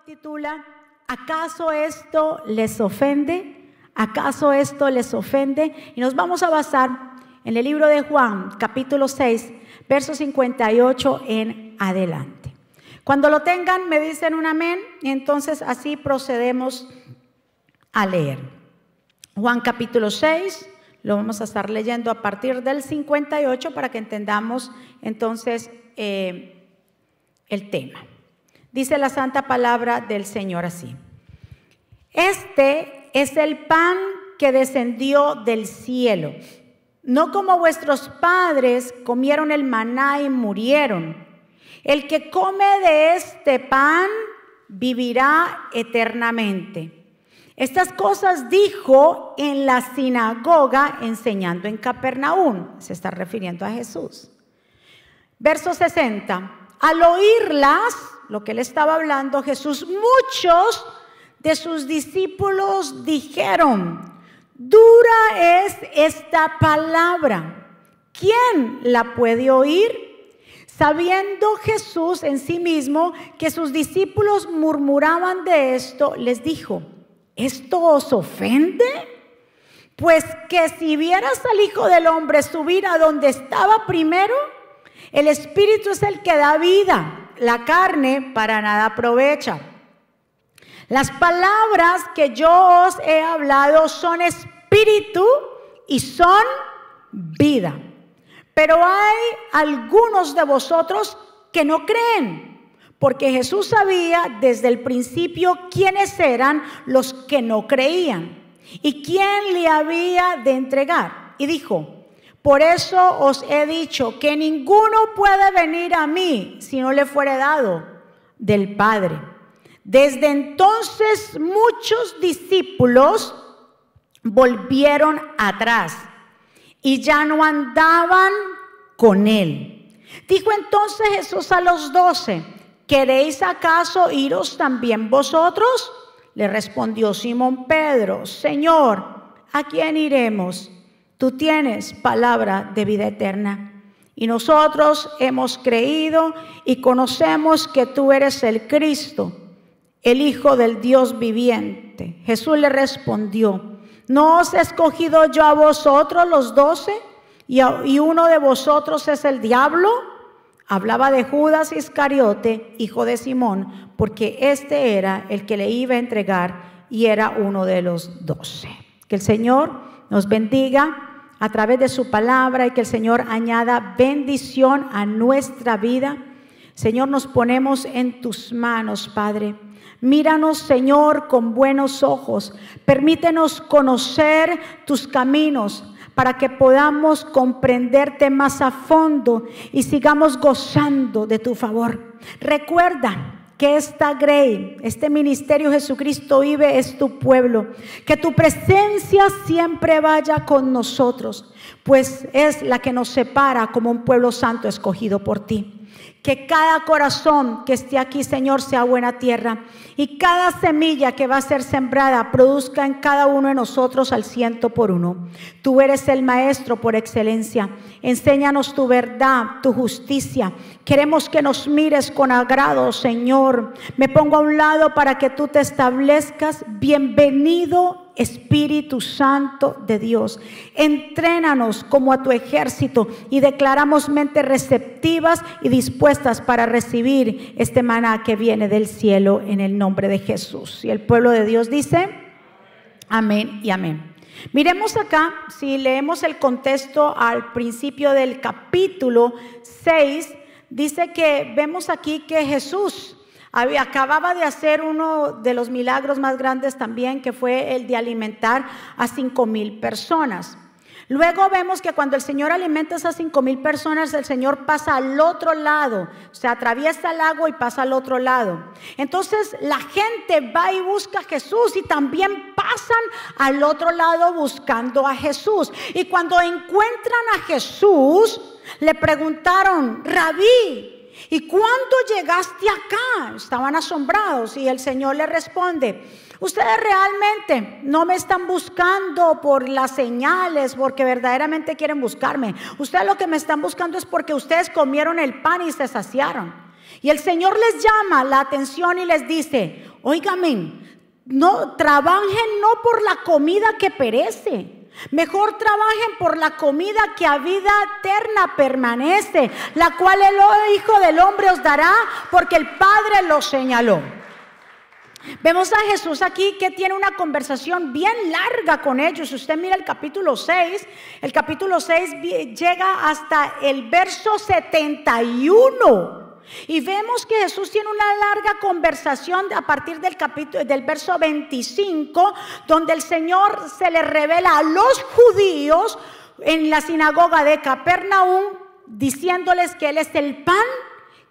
titula, ¿acaso esto les ofende? ¿Acaso esto les ofende? Y nos vamos a basar en el libro de Juan, capítulo 6, verso 58 en adelante. Cuando lo tengan, me dicen un amén, y entonces así procedemos a leer. Juan capítulo 6, lo vamos a estar leyendo a partir del 58 para que entendamos entonces eh, el tema. Dice la santa palabra del Señor así. Este es el pan que descendió del cielo. No como vuestros padres comieron el maná y murieron. El que come de este pan vivirá eternamente. Estas cosas dijo en la sinagoga enseñando en Capernaum. Se está refiriendo a Jesús. Verso 60. Al oírlas, lo que él estaba hablando, Jesús, muchos de sus discípulos dijeron, dura es esta palabra. ¿Quién la puede oír? Sabiendo Jesús en sí mismo que sus discípulos murmuraban de esto, les dijo, ¿esto os ofende? Pues que si vieras al Hijo del Hombre subir a donde estaba primero, el Espíritu es el que da vida, la carne para nada aprovecha. Las palabras que yo os he hablado son espíritu y son vida. Pero hay algunos de vosotros que no creen, porque Jesús sabía desde el principio quiénes eran los que no creían y quién le había de entregar. Y dijo, por eso os he dicho que ninguno puede venir a mí si no le fuere dado del Padre. Desde entonces muchos discípulos volvieron atrás y ya no andaban con él. Dijo entonces Jesús a los doce, ¿queréis acaso iros también vosotros? Le respondió Simón Pedro, Señor, ¿a quién iremos? Tú tienes palabra de vida eterna. Y nosotros hemos creído y conocemos que tú eres el Cristo, el Hijo del Dios viviente. Jesús le respondió, ¿no os he escogido yo a vosotros los doce? Y, y uno de vosotros es el diablo. Hablaba de Judas Iscariote, hijo de Simón, porque este era el que le iba a entregar y era uno de los doce. Que el Señor nos bendiga a través de su palabra y que el Señor añada bendición a nuestra vida. Señor, nos ponemos en tus manos, Padre. Míranos, Señor, con buenos ojos. Permítenos conocer tus caminos para que podamos comprenderte más a fondo y sigamos gozando de tu favor. Recuerda que esta Grey, este ministerio Jesucristo vive es tu pueblo. Que tu presencia siempre vaya con nosotros, pues es la que nos separa como un pueblo santo escogido por ti. Que cada corazón que esté aquí, Señor, sea buena tierra. Y cada semilla que va a ser sembrada produzca en cada uno de nosotros al ciento por uno. Tú eres el maestro por excelencia. Enséñanos tu verdad, tu justicia. Queremos que nos mires con agrado, Señor. Me pongo a un lado para que tú te establezcas. Bienvenido Espíritu Santo de Dios. Entrénanos como a tu ejército y declaramos mentes receptivas y dispuestas para recibir este maná que viene del cielo en el nombre de Jesús. Y el pueblo de Dios dice, amén y amén. Miremos acá, si leemos el contexto al principio del capítulo 6, dice que vemos aquí que Jesús acababa de hacer uno de los milagros más grandes también, que fue el de alimentar a cinco mil personas. Luego vemos que cuando el Señor alimenta a esas cinco mil personas, el Señor pasa al otro lado, se atraviesa el lago y pasa al otro lado. Entonces la gente va y busca a Jesús y también pasan al otro lado buscando a Jesús. Y cuando encuentran a Jesús, le preguntaron, rabí, ¿Y cuándo llegaste acá? Estaban asombrados y el Señor le responde, ustedes realmente no me están buscando por las señales, porque verdaderamente quieren buscarme. Ustedes lo que me están buscando es porque ustedes comieron el pan y se saciaron. Y el Señor les llama la atención y les dice, oígame, no trabajen no por la comida que perece. Mejor trabajen por la comida que a vida eterna permanece, la cual el Hijo del Hombre os dará, porque el Padre lo señaló. Vemos a Jesús aquí que tiene una conversación bien larga con ellos. Usted mira el capítulo 6, el capítulo 6 llega hasta el verso 71. Y vemos que Jesús tiene una larga conversación a partir del capítulo del verso 25, donde el Señor se le revela a los judíos en la sinagoga de Capernaum diciéndoles que él es el pan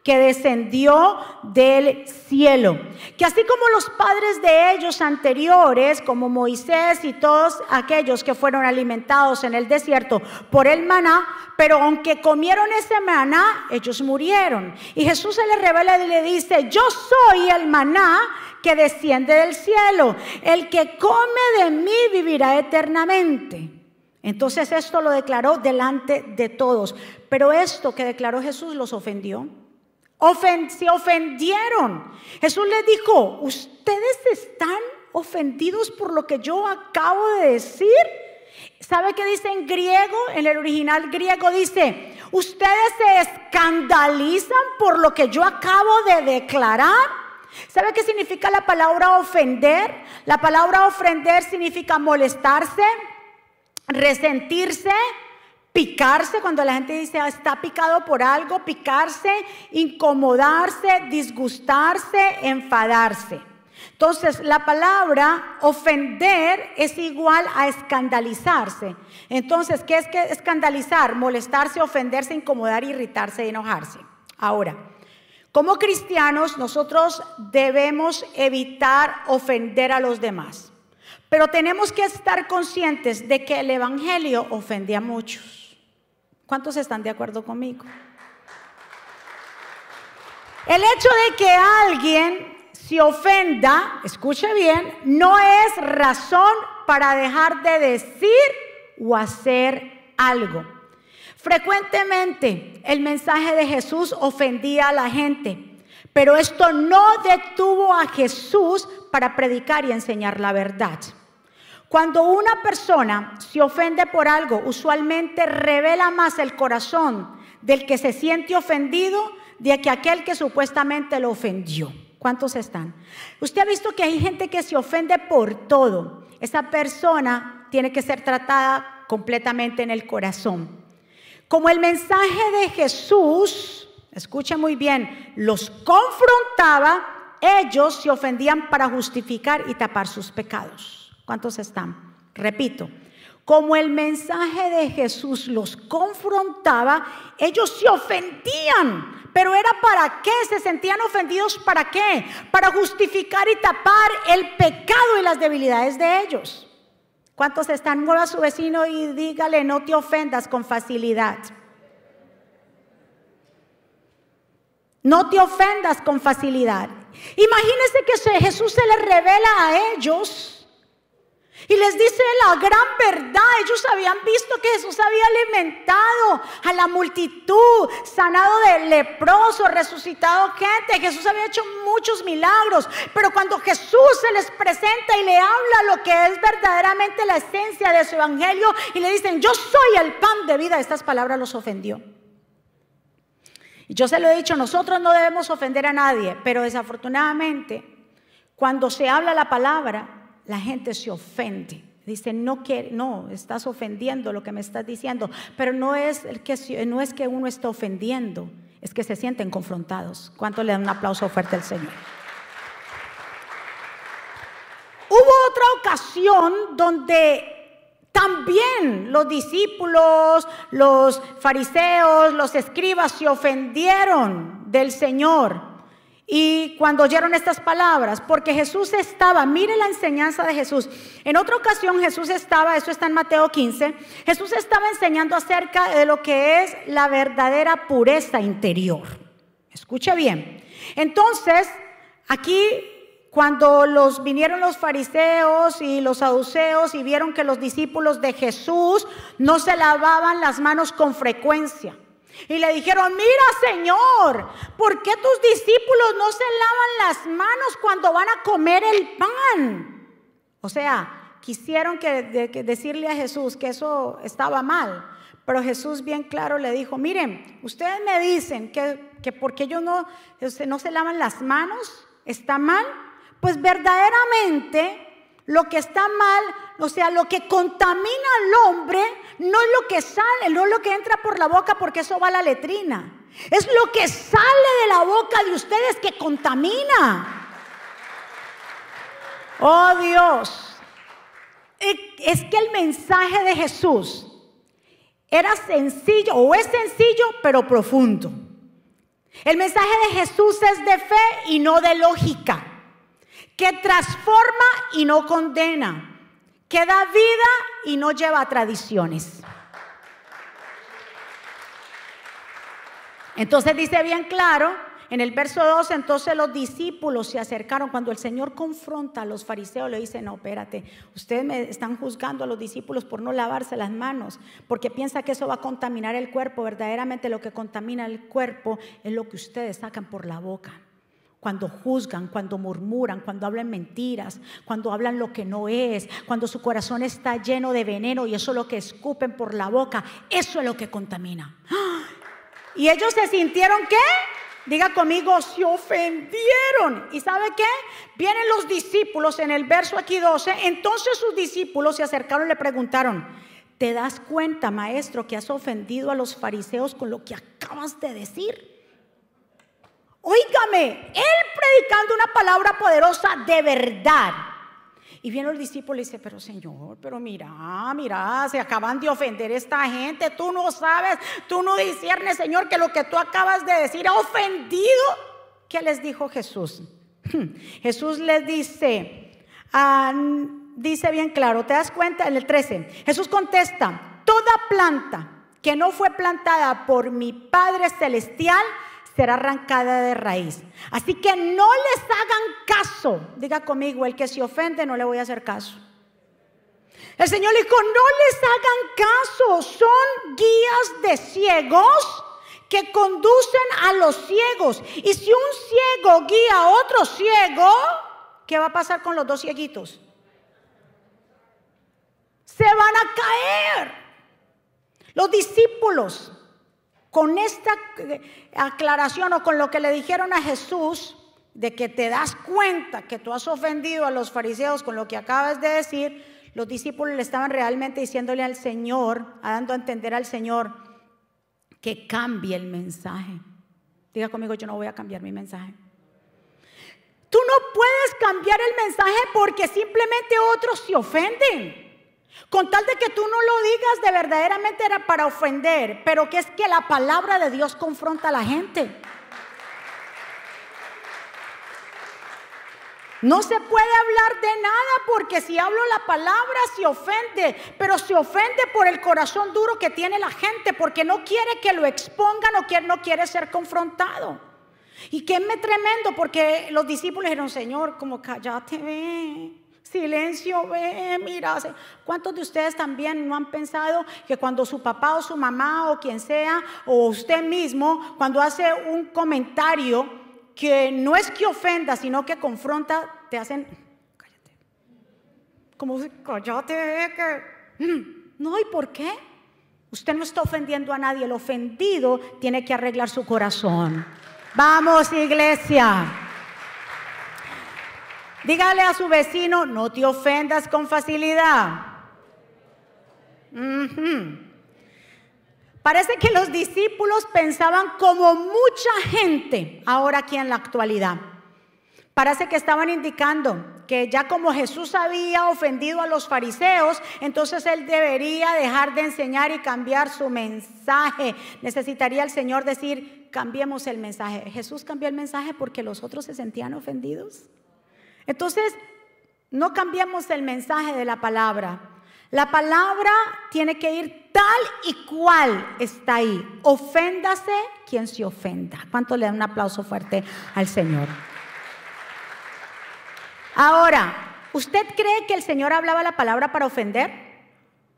que descendió del cielo. Que así como los padres de ellos anteriores, como Moisés y todos aquellos que fueron alimentados en el desierto por el maná, pero aunque comieron ese maná, ellos murieron. Y Jesús se le revela y le dice, yo soy el maná que desciende del cielo. El que come de mí vivirá eternamente. Entonces esto lo declaró delante de todos. Pero esto que declaró Jesús los ofendió se ofendieron. Jesús les dijo, ustedes están ofendidos por lo que yo acabo de decir. ¿Sabe qué dice en griego? En el original griego dice, ustedes se escandalizan por lo que yo acabo de declarar. ¿Sabe qué significa la palabra ofender? La palabra ofender significa molestarse, resentirse, Picarse, cuando la gente dice ah, está picado por algo, picarse, incomodarse, disgustarse, enfadarse. Entonces, la palabra ofender es igual a escandalizarse. Entonces, ¿qué es que escandalizar? Molestarse, ofenderse, incomodar, irritarse, enojarse. Ahora, como cristianos, nosotros debemos evitar ofender a los demás. Pero tenemos que estar conscientes de que el Evangelio ofende a muchos. ¿Cuántos están de acuerdo conmigo? El hecho de que alguien se ofenda, escuche bien, no es razón para dejar de decir o hacer algo. Frecuentemente el mensaje de Jesús ofendía a la gente, pero esto no detuvo a Jesús para predicar y enseñar la verdad. Cuando una persona se ofende por algo, usualmente revela más el corazón del que se siente ofendido de que aquel que supuestamente lo ofendió. ¿Cuántos están? Usted ha visto que hay gente que se ofende por todo. Esa persona tiene que ser tratada completamente en el corazón. Como el mensaje de Jesús, escucha muy bien, los confrontaba, ellos se ofendían para justificar y tapar sus pecados. ¿Cuántos están? Repito, como el mensaje de Jesús los confrontaba, ellos se ofendían. Pero era para qué? Se sentían ofendidos para qué? Para justificar y tapar el pecado y las debilidades de ellos. ¿Cuántos están? Mueva a su vecino y dígale, no te ofendas con facilidad. No te ofendas con facilidad. Imagínense que Jesús se les revela a ellos y les dice la gran verdad. Ellos habían visto que Jesús había alimentado a la multitud, sanado de leproso, resucitado gente. Jesús había hecho muchos milagros. Pero cuando Jesús se les presenta y le habla lo que es verdaderamente la esencia de su evangelio y le dicen, yo soy el pan de vida, estas palabras los ofendió. Y yo se lo he dicho, nosotros no debemos ofender a nadie, pero desafortunadamente, cuando se habla la palabra, la gente se ofende. Dice, no, quiere, no, estás ofendiendo lo que me estás diciendo. Pero no es, el que, no es que uno esté ofendiendo, es que se sienten confrontados. ¿Cuánto le dan un aplauso fuerte al Señor? Hubo otra ocasión donde también los discípulos, los fariseos, los escribas se ofendieron del Señor. Y cuando oyeron estas palabras, porque Jesús estaba, mire la enseñanza de Jesús. En otra ocasión Jesús estaba, eso está en Mateo 15, Jesús estaba enseñando acerca de lo que es la verdadera pureza interior. Escuche bien. Entonces, aquí cuando los vinieron los fariseos y los saduceos y vieron que los discípulos de Jesús no se lavaban las manos con frecuencia, Y le dijeron, mira Señor, ¿por qué tus discípulos no se lavan las manos cuando van a comer el pan? O sea, quisieron que, decirle a Jesús que eso estaba mal. Pero Jesús bien claro le dijo, miren, ustedes me dicen que, que porque ellos no, no se lavan las manos, está mal. Pues verdaderamente lo que está mal, o sea, lo que contamina al hombre, no es lo que sale, no es lo que entra por la boca porque eso va a la letrina. Es lo que sale de la boca de ustedes que contamina. Oh Dios. Es que el mensaje de Jesús era sencillo o es sencillo pero profundo. El mensaje de Jesús es de fe y no de lógica que transforma y no condena, que da vida y no lleva tradiciones. Entonces dice bien claro, en el verso 2, entonces los discípulos se acercaron. Cuando el Señor confronta a los fariseos, le dice, no, espérate, ustedes me están juzgando a los discípulos por no lavarse las manos, porque piensa que eso va a contaminar el cuerpo, verdaderamente lo que contamina el cuerpo es lo que ustedes sacan por la boca cuando juzgan, cuando murmuran, cuando hablan mentiras, cuando hablan lo que no es, cuando su corazón está lleno de veneno y eso es lo que escupen por la boca, eso es lo que contamina. Y ellos se sintieron qué? Diga conmigo, se ofendieron. ¿Y sabe qué? Vienen los discípulos en el verso aquí 12. Entonces sus discípulos se acercaron y le preguntaron, ¿te das cuenta, maestro, que has ofendido a los fariseos con lo que acabas de decir? Óigame, él predicando una palabra poderosa de verdad. Y viene el discípulo y dice, pero Señor, pero mira, mira, se acaban de ofender esta gente, tú no sabes, tú no disiernes, Señor, que lo que tú acabas de decir ha ofendido. ¿Qué les dijo Jesús? Jesús les dice, ah, dice bien claro, ¿te das cuenta? En el 13, Jesús contesta, toda planta que no fue plantada por mi Padre Celestial, será arrancada de raíz. Así que no les hagan caso. Diga conmigo, el que se ofende no le voy a hacer caso. El Señor dijo, no les hagan caso, son guías de ciegos que conducen a los ciegos. Y si un ciego guía a otro ciego, ¿qué va a pasar con los dos cieguitos? Se van a caer. Los discípulos con esta eh, aclaración o con lo que le dijeron a Jesús, de que te das cuenta que tú has ofendido a los fariseos con lo que acabas de decir, los discípulos le estaban realmente diciéndole al Señor, dando a entender al Señor que cambie el mensaje. Diga conmigo, yo no voy a cambiar mi mensaje. Tú no puedes cambiar el mensaje porque simplemente otros se ofenden. Con tal de que tú no lo digas de verdaderamente era para ofender, pero que es que la palabra de Dios confronta a la gente. No se puede hablar de nada porque si hablo la palabra se ofende, pero se ofende por el corazón duro que tiene la gente porque no quiere que lo expongan o no quiere ser confrontado. Y que es tremendo porque los discípulos dijeron, Señor, como cállate, ve. Silencio, ve, mira. ¿Cuántos de ustedes también no han pensado que cuando su papá o su mamá o quien sea, o usted mismo, cuando hace un comentario que no es que ofenda, sino que confronta, te hacen, cállate. Como, cállate, que... Mm, no, ¿y por qué? Usted no está ofendiendo a nadie, el ofendido tiene que arreglar su corazón. Vamos, iglesia. Dígale a su vecino, no te ofendas con facilidad. Parece que los discípulos pensaban como mucha gente ahora aquí en la actualidad. Parece que estaban indicando que ya como Jesús había ofendido a los fariseos, entonces él debería dejar de enseñar y cambiar su mensaje. Necesitaría el Señor decir, cambiemos el mensaje. Jesús cambió el mensaje porque los otros se sentían ofendidos. Entonces, no cambiamos el mensaje de la palabra. La palabra tiene que ir tal y cual está ahí. Oféndase quien se ofenda. ¿Cuánto le dan un aplauso fuerte al Señor? Ahora, ¿usted cree que el Señor hablaba la palabra para ofender?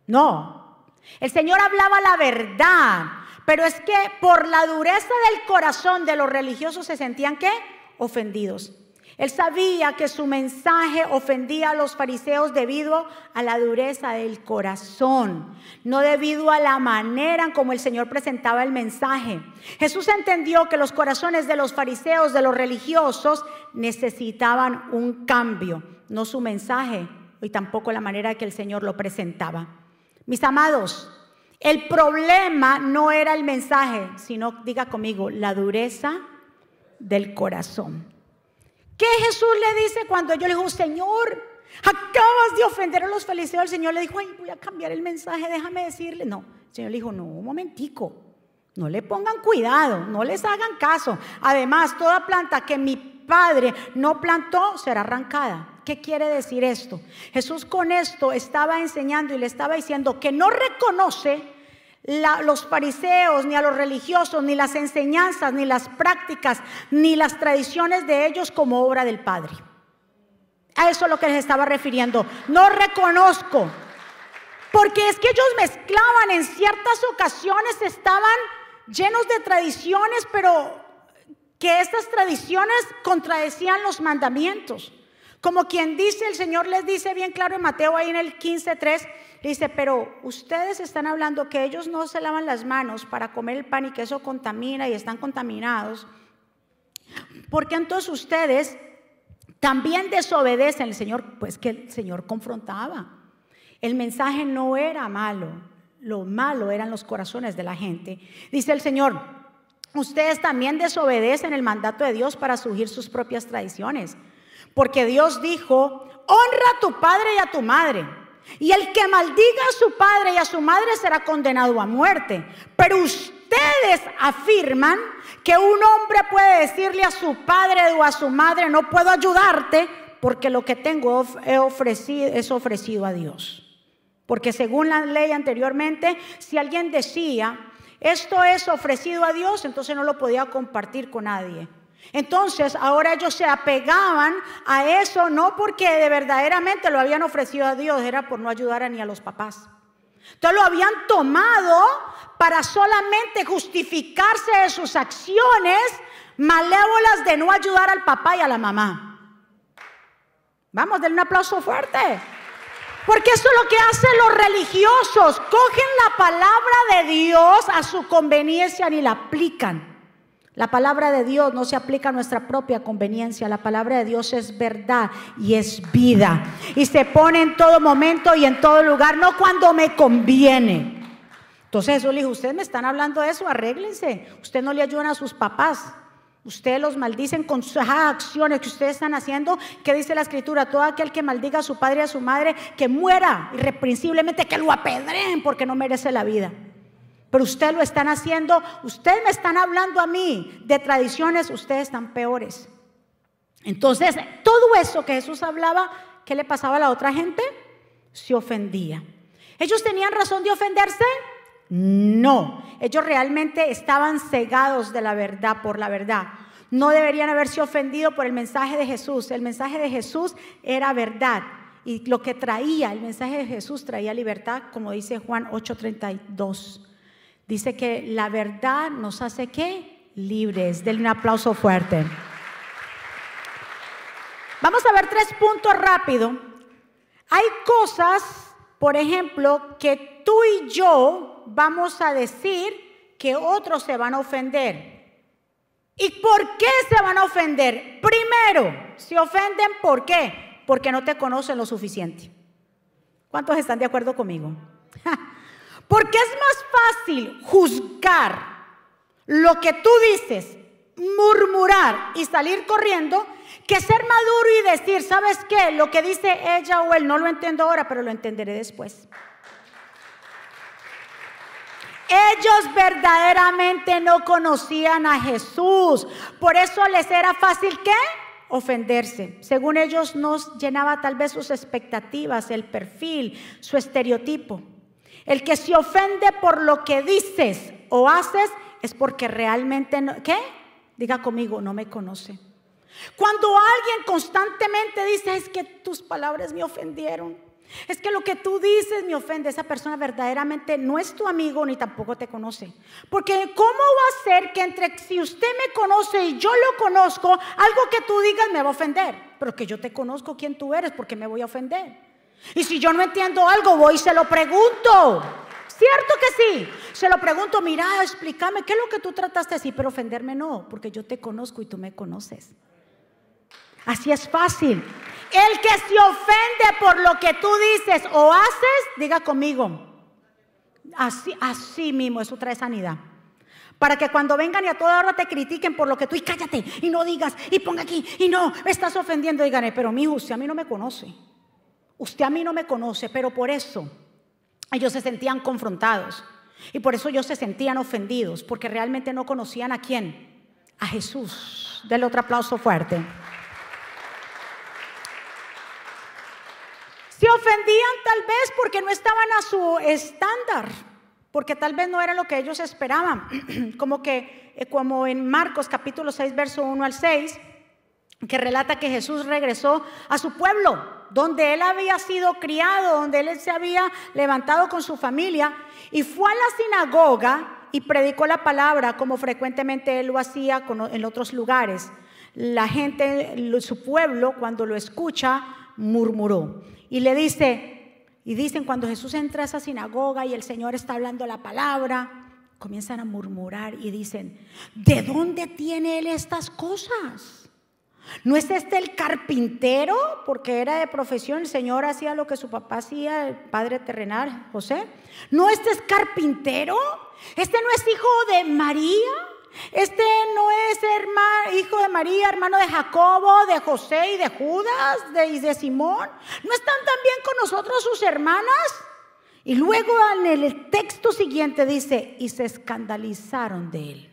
No. El Señor hablaba la verdad Pero es que por la dureza del corazón de los religiosos se sentían que ofendidos. Él sabía que su mensaje ofendía a los fariseos debido a la dureza del corazón, no debido a la manera en como el Señor presentaba el mensaje. Jesús entendió que los corazones de los fariseos, de los religiosos, necesitaban un cambio, no su mensaje y tampoco la manera que el Señor lo presentaba. Mis amados, el problema no era el mensaje, sino, diga conmigo, la dureza del corazón. ¿Qué Jesús le dice cuando yo le digo, Señor, acabas de ofender a los fariseos? El Señor le dijo, ay, voy a cambiar el mensaje, déjame decirle. No, el Señor le dijo, no, un momentico, no le pongan cuidado, no les hagan caso. Además, toda planta que mi Padre no plantó será arrancada. ¿Qué quiere decir esto? Jesús con esto estaba enseñando y le estaba diciendo que no reconoce los fariseos, ni a los religiosos, ni las enseñanzas, ni las prácticas, ni las tradiciones de ellos como obra del Padre. A eso es lo que les estaba refiriendo. No reconozco. Porque es que ellos mezclaban en ciertas ocasiones, estaban llenos de tradiciones, pero que estas tradiciones contradecían los mandamientos. Como quien dice, el Señor les dice bien claro en Mateo ahí en el 15.3, Dice, pero ustedes están hablando que ellos no se lavan las manos para comer el pan y que eso contamina y están contaminados. Porque entonces ustedes también desobedecen al Señor, pues que el Señor confrontaba. El mensaje no era malo, lo malo eran los corazones de la gente. Dice el Señor, ustedes también desobedecen el mandato de Dios para surgir sus propias tradiciones. Porque Dios dijo, honra a tu padre y a tu madre y el que maldiga a su padre y a su madre será condenado a muerte. Pero ustedes afirman que un hombre puede decirle a su padre o a su madre, no puedo ayudarte porque lo que tengo es ofrecido a Dios. Porque según la ley anteriormente, si alguien decía, esto es ofrecido a Dios, entonces no lo podía compartir con nadie. Entonces, ahora ellos se apegaban a eso no porque de verdaderamente lo habían ofrecido a Dios, era por no ayudar a ni a los papás. Entonces lo habían tomado para solamente justificarse de sus acciones malévolas de no ayudar al papá y a la mamá. Vamos, denle un aplauso fuerte. Porque eso es lo que hacen los religiosos. Cogen la palabra de Dios a su conveniencia y la aplican. La palabra de Dios no se aplica a nuestra propia conveniencia. La palabra de Dios es verdad y es vida. Y se pone en todo momento y en todo lugar, no cuando me conviene. Entonces Jesús le dijo, ustedes me están hablando de eso, arréglense. Usted no le ayudan a sus papás. Ustedes los maldicen con sus acciones que ustedes están haciendo. ¿Qué dice la escritura? Todo aquel que maldiga a su padre y a su madre, que muera irreprensiblemente, que lo apedreen porque no merece la vida. Pero ustedes lo están haciendo, ustedes me están hablando a mí de tradiciones, ustedes están peores. Entonces, todo eso que Jesús hablaba, ¿qué le pasaba a la otra gente? Se ofendía. ¿Ellos tenían razón de ofenderse? No, ellos realmente estaban cegados de la verdad, por la verdad. No deberían haberse ofendido por el mensaje de Jesús. El mensaje de Jesús era verdad. Y lo que traía, el mensaje de Jesús traía libertad, como dice Juan 8:32. Dice que la verdad nos hace qué? Libres. Denle un aplauso fuerte. Vamos a ver tres puntos rápido. Hay cosas, por ejemplo, que tú y yo vamos a decir que otros se van a ofender. ¿Y por qué se van a ofender? Primero, se ofenden ¿por qué? Porque no te conocen lo suficiente. ¿Cuántos están de acuerdo conmigo? Porque es más fácil juzgar lo que tú dices, murmurar y salir corriendo, que ser maduro y decir, ¿sabes qué? Lo que dice ella o él no lo entiendo ahora, pero lo entenderé después. Ellos verdaderamente no conocían a Jesús. Por eso les era fácil qué? Ofenderse. Según ellos nos llenaba tal vez sus expectativas, el perfil, su estereotipo. El que se ofende por lo que dices o haces es porque realmente, no, ¿qué? Diga conmigo, no me conoce. Cuando alguien constantemente dice, es que tus palabras me ofendieron, Es que lo que tú dices me ofende. Esa persona verdaderamente no es tu amigo ni tampoco te conoce. Porque ¿cómo va a ser que entre si usted me conoce y yo lo conozco, algo que tú digas me va a ofender? Pero que yo te conozco quién tú eres, porque me voy a ofender. Y si yo no entiendo algo, voy y se lo pregunto. ¿Cierto que sí? Se lo pregunto, mira, explícame, ¿qué es lo que tú trataste así? Pero ofenderme no, porque yo te conozco y tú me conoces. Así es fácil. El que se ofende por lo que tú dices o haces, diga conmigo. Así, así mismo, eso trae sanidad. Para que cuando vengan y a toda hora te critiquen por lo que tú, y cállate, y no digas, y ponga aquí, y no, me estás ofendiendo, díganme, pero mi hijo, usted a mí no me conoce. Usted a mí no me conoce, pero por eso ellos se sentían confrontados. Y por eso ellos se sentían ofendidos, porque realmente no conocían a quién, a Jesús. Denle otro aplauso fuerte. Se ofendían tal vez porque no estaban a su estándar, porque tal vez no era lo que ellos esperaban. Como que, eh, como en Marcos capítulo 6, verso 1 al 6, que relata que Jesús regresó a su pueblo, donde él había sido criado, donde él se había levantado con su familia, y fue a la sinagoga y predicó la palabra como frecuentemente él lo hacía en otros lugares. La gente, su pueblo, cuando lo escucha, murmuró. Y le dice, y dicen cuando Jesús entra a esa sinagoga y el Señor está hablando la palabra, comienzan a murmurar y dicen, ¿de dónde tiene él estas cosas? ¿No es este el carpintero? Porque era de profesión, el Señor hacía lo que su papá hacía, el padre terrenal, José. ¿No este es carpintero? ¿Este no es hijo de María? Este no es hermano, hijo de María, hermano de Jacobo, de José y de Judas de, y de Simón. ¿No están también con nosotros sus hermanas? Y luego en el texto siguiente dice, y se escandalizaron de él.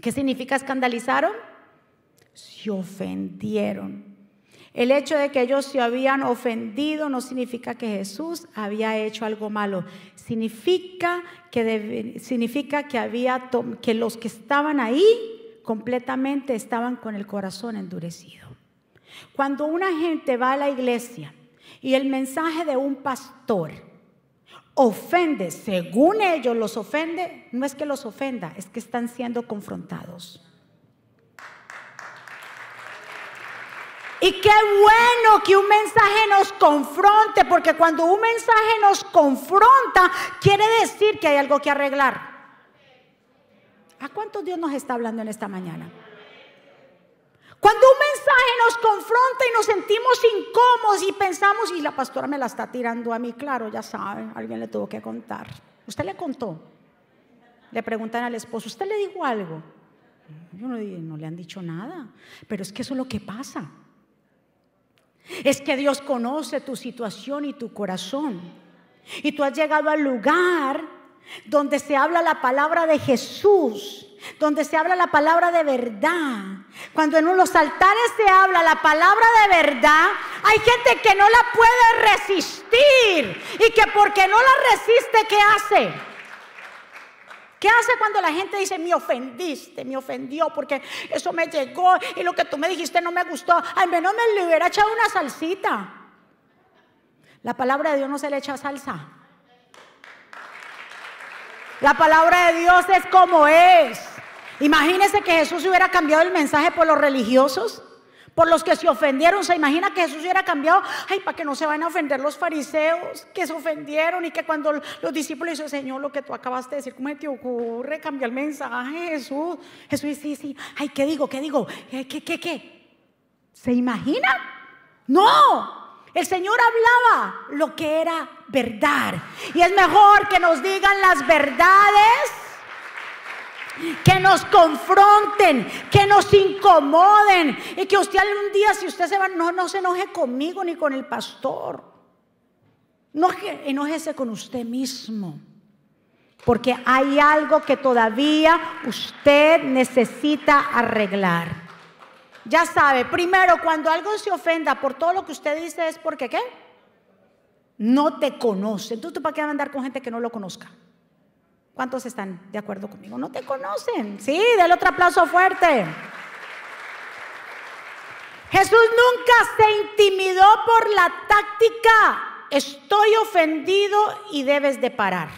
¿Qué significa escandalizaron? Se ofendieron. El hecho de que ellos se habían ofendido no significa que Jesús había hecho algo malo. Significa que, significa que, había, que los que estaban ahí completamente estaban con el corazón endurecido. Cuando una gente va a la iglesia y el mensaje de un pastor ofende, según ellos los ofende, no es que los ofenda, es que están siendo confrontados. Y qué bueno que un mensaje nos confronte, porque cuando un mensaje nos confronta, quiere decir que hay algo que arreglar. ¿A cuántos Dios nos está hablando en esta mañana? Cuando un mensaje nos confronta y nos sentimos incómodos y pensamos, y la pastora me la está tirando a mí, claro, ya saben, alguien le tuvo que contar. ¿Usted le contó? Le preguntan al esposo, ¿usted le dijo algo? Yo no, no le han dicho nada, pero es que eso es lo que pasa. Es que Dios conoce tu situación y tu corazón. Y tú has llegado al lugar donde se habla la palabra de Jesús, donde se habla la palabra de verdad. Cuando en los altares se habla la palabra de verdad, hay gente que no la puede resistir y que porque no la resiste, ¿qué hace? ¿Qué hace cuando la gente dice, me ofendiste, me ofendió porque eso me llegó y lo que tú me dijiste no me gustó? Al menos me le hubiera echado una salsita. La palabra de Dios no se le echa salsa. La palabra de Dios es como es. Imagínese que Jesús hubiera cambiado el mensaje por los religiosos por los que se ofendieron. ¿Se imagina que Jesús hubiera cambiado? Ay, para que no se vayan a ofender los fariseos que se ofendieron y que cuando los discípulos dicen, Señor, lo que tú acabaste de decir, ¿cómo te ocurre cambiar el mensaje, Jesús? Jesús dice, sí, sí. Ay, ¿qué digo? ¿Qué digo? ¿Qué, qué, qué, qué? ¿Se imagina? No. El Señor hablaba lo que era verdad. Y es mejor que nos digan las verdades que nos confronten, que nos incomoden y que usted algún día, si usted se va, no, no se enoje conmigo ni con el pastor. No enojese con usted mismo, porque hay algo que todavía usted necesita arreglar. Ya sabe, primero, cuando algo se ofenda por todo lo que usted dice es porque qué? No te conoce. Entonces, ¿tú para qué andar con gente que no lo conozca? ¿Cuántos están de acuerdo conmigo? No te conocen. Sí, del otro aplauso fuerte. Jesús nunca se intimidó por la táctica. Estoy ofendido y debes de parar.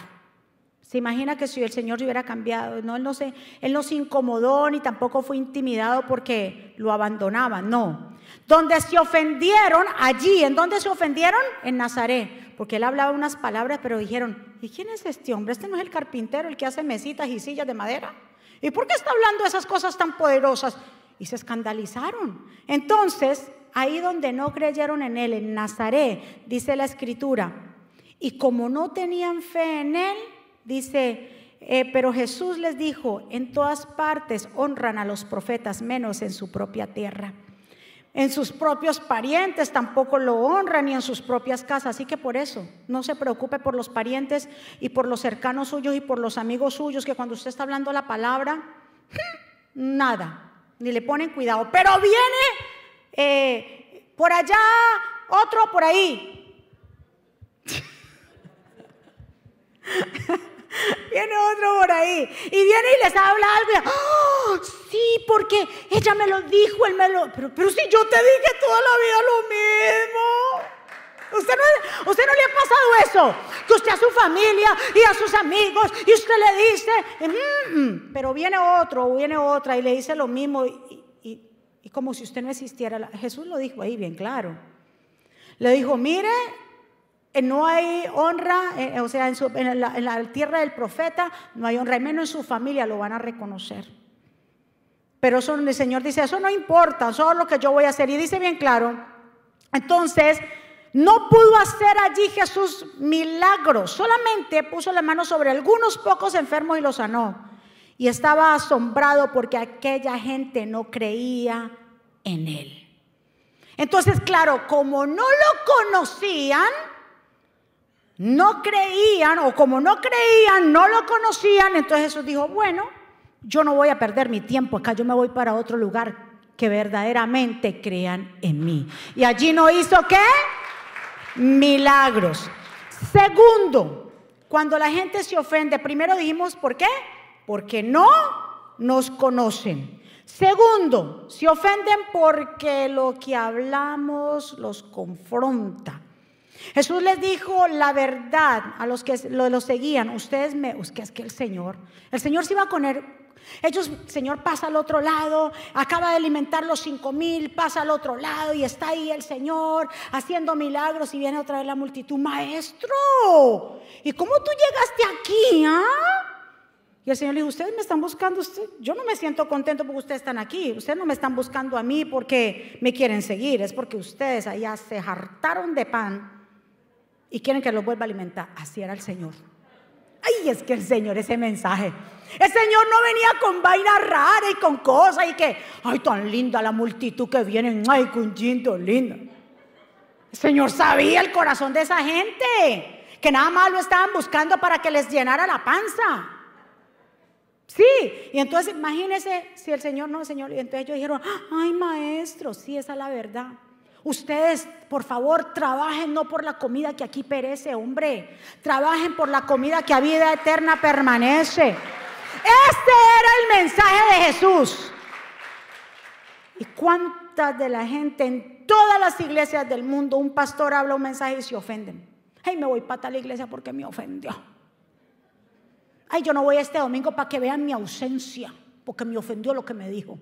Se imagina que si el Señor se hubiera cambiado, no él, no se, él no se incomodó ni tampoco fue intimidado porque lo abandonaban, no. Donde se ofendieron, allí, ¿en dónde se ofendieron? En Nazaret, porque él hablaba unas palabras, pero dijeron, ¿y quién es este hombre? Este no es el carpintero, el que hace mesitas y sillas de madera. ¿Y por qué está hablando esas cosas tan poderosas? Y se escandalizaron. Entonces, ahí donde no creyeron en él, en Nazaret, dice la escritura, y como no tenían fe en él, dice, eh, pero Jesús les dijo, en todas partes honran a los profetas, menos en su propia tierra. En sus propios parientes tampoco lo honran, ni en sus propias casas. Así que por eso, no se preocupe por los parientes y por los cercanos suyos y por los amigos suyos, que cuando usted está hablando la palabra, nada, ni le ponen cuidado. Pero viene eh, por allá, otro por ahí. viene otro por ahí. Y viene y les habla algo. Y, ¡Oh, sí, porque ella me lo dijo, él me lo. Pero, pero si yo te dije toda la vida lo mismo. ¿Usted no, ¿Usted no le ha pasado eso? Que usted a su familia y a sus amigos y usted le dice, mm, mm", pero viene otro o viene otra y le dice lo mismo y, y como si usted no existiera. Jesús lo dijo ahí bien claro. Le dijo, mire, no hay honra, eh, o sea, en, la, tierra del profeta no hay honra, y menos en su familia lo van a reconocer. Pero eso, el Señor dice, eso no importa, eso es lo que yo voy a hacer. Y dice bien claro, entonces, no pudo hacer allí Jesús milagros, solamente puso la mano sobre algunos pocos enfermos y los sanó. Y estaba asombrado porque aquella gente no creía en él. Entonces, claro, como no lo conocían, no creían o como no creían, no lo conocían, entonces Jesús dijo, bueno, yo no voy a perder mi tiempo acá, yo me voy para otro lugar que verdaderamente crean en mí. Y allí no hizo qué? Milagros. Segundo, cuando la gente se ofende, primero dijimos, ¿por qué? Porque no nos conocen. Segundo, se ofenden porque lo que hablamos los confronta. Jesús les dijo la verdad a los que lo, seguían. Ustedes me, que es que el Señor, el Señor se iba a poner. Ellos, Señor, pasa al otro lado, acaba de alimentar los cinco mil, pasa al otro lado y está ahí el Señor haciendo milagros y viene otra vez la multitud. Maestro, ¿y cómo tú llegaste aquí? Ah? Y el Señor le dijo, ustedes me están buscando, yo no me siento contento porque ustedes están aquí, ustedes no me están buscando a mí porque me quieren seguir, es porque ustedes allá se hartaron de pan y quieren que los vuelva a alimentar. Así era el Señor. Ay, es que el Señor, ese mensaje. El Señor no venía con vaina rara y con cosas y que, ay, tan linda la multitud que viene, ay, con lindo. El Señor sabía el corazón de esa gente, que nada más lo estaban buscando para que les llenara la panza. Sí, y entonces imagínense si el Señor no, Señor, y entonces ellos dijeron, ay, maestro, sí, esa es la verdad. Ustedes, por favor, trabajen no por la comida que aquí perece, hombre. Trabajen por la comida que a vida eterna permanece. Este era el mensaje de Jesús. ¿Y cuántas de la gente en todas las iglesias del mundo, un pastor habla un mensaje y se ofenden? Ay, me voy para la iglesia porque me ofendió. Ay, yo no voy este domingo para que vean mi ausencia, porque me ofendió lo que me dijo.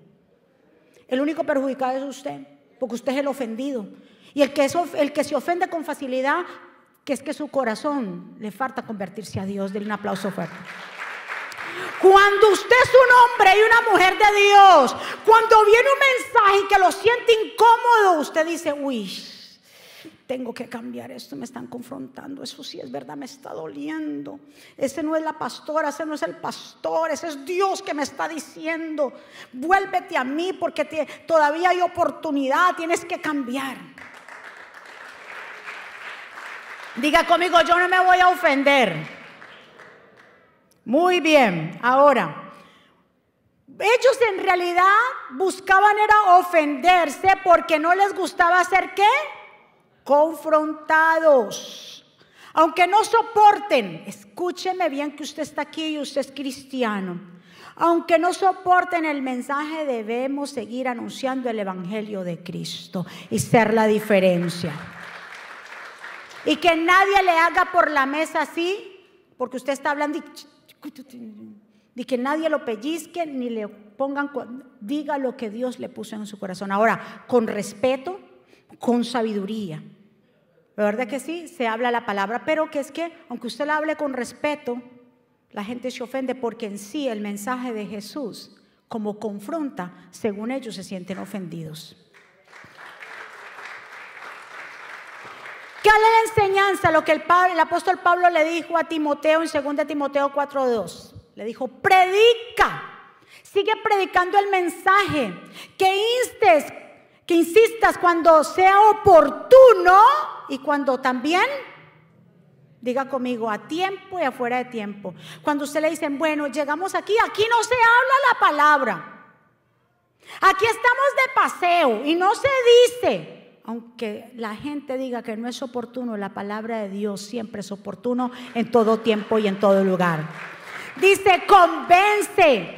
El único perjudicado es usted porque usted es el ofendido. Y el que, el que se ofende con facilidad, que es que su corazón le falta convertirse a Dios. Denle un aplauso fuerte. Cuando usted es un hombre y una mujer de Dios, cuando viene un mensaje que lo siente incómodo, usted dice, uy, tengo que cambiar esto, me están confrontando, eso sí es verdad, me está doliendo. Ese no es la pastora, ese no es el pastor, ese es Dios que me está diciendo, vuélvete a mí porque todavía hay oportunidad, tienes que cambiar. Diga conmigo, yo no me voy a ofender. Muy bien, ahora, ellos en realidad buscaban era ofenderse porque no les gustaba hacer qué? Confrontados. Aunque no soporten, escúcheme bien que usted está aquí y usted es cristiano. Aunque no soporten el mensaje, debemos seguir anunciando el Evangelio de Cristo y ser la diferencia. Y que nadie le haga por la mesa así, porque usted está hablando y, que nadie lo pellizque ni le pongan, diga lo que Dios le puso en su corazón. Ahora, con respeto, con sabiduría. ¿Verdad que sí? Se habla la palabra, pero que es que, aunque usted la hable con respeto, la gente se ofende porque en sí el mensaje de Jesús, como confronta, según ellos se sienten ofendidos. ¿Qué la enseñanza? Lo que el, el, apóstol Pablo le dijo a Timoteo en 2 Timoteo 4.2. Le dijo, predica, sigue predicando el mensaje, que instes, que insistas cuando sea oportuno y cuando también Diga conmigo, a tiempo y afuera de tiempo. Cuando usted le dicen, bueno, llegamos aquí, aquí no se habla la palabra. Aquí estamos de paseo y no se dice, aunque la gente diga que no es oportuno, la palabra de Dios siempre es oportuno en todo tiempo y en todo lugar. Dice, convence.